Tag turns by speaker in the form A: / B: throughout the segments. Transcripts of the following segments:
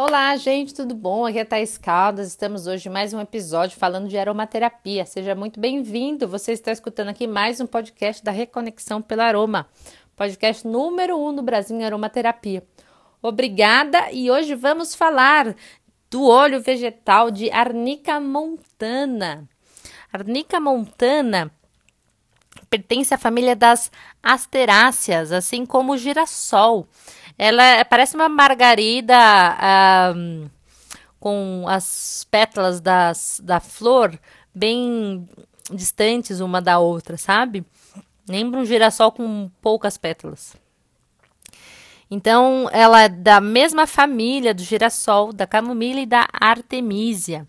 A: Olá, gente, tudo bom? Aqui é Thais Caldas. Estamos hoje em mais um episódio falando de aromaterapia. Seja muito bem-vindo. Você está escutando aqui mais um podcast da Reconexão pelo Aroma, podcast número um do Brasil em aromaterapia. Obrigada e hoje vamos falar do óleo vegetal de Arnica montana. Arnica montana pertence à família das asteráceas, assim como o girassol. Ela é, parece uma margarida um, com as pétalas das, da flor bem distantes uma da outra, sabe? Lembra um girassol com poucas pétalas. Então, ela é da mesma família do girassol, da camomila e da artemisia.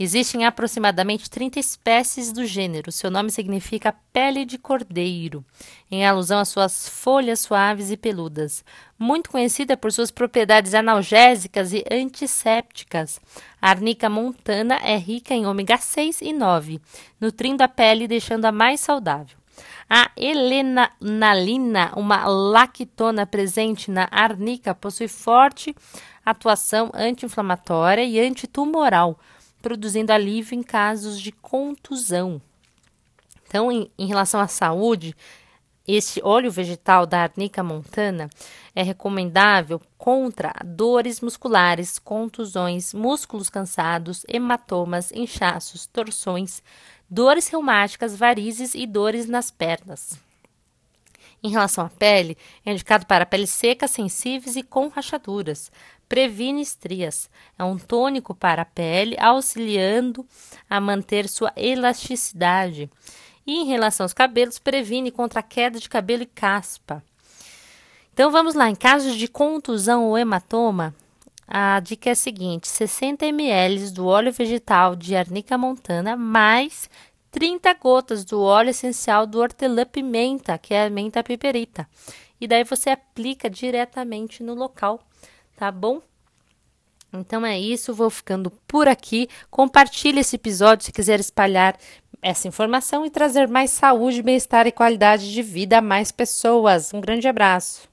A: Existem aproximadamente 30 espécies do gênero. Seu nome significa pele de cordeiro, em alusão às suas folhas suaves e peludas. Muito conhecida por suas propriedades analgésicas e antissépticas, a arnica montana é rica em ômega 6 e 9, nutrindo a pele e deixando-a mais saudável. A helenalina, uma lactona presente na arnica, possui forte atuação anti-inflamatória e antitumoral, produzindo alívio em casos de contusão. Então, em, em relação à saúde, este óleo vegetal da arnica montana é recomendável contra dores musculares, contusões, músculos cansados, hematomas, inchaços, torções, dores reumáticas, varizes e dores nas pernas. Em relação à pele, é indicado para peles secas, sensíveis e com rachaduras. Previne estrias. É um tônico para a pele, auxiliando a manter sua elasticidade. E em relação aos cabelos, previne contra a queda de cabelo e caspa. Então vamos lá, em casos de contusão ou hematoma, a dica é a seguinte: 60 ml do óleo vegetal de arnica montana mais 30 gotas do óleo essencial do hortelã-pimenta, que é a menta piperita. E daí você aplica diretamente no local, tá bom? Então é isso, vou ficando por aqui. Compartilhe esse episódio se quiser espalhar essa informação e trazer mais saúde, bem-estar e qualidade de vida a mais pessoas. Um grande abraço.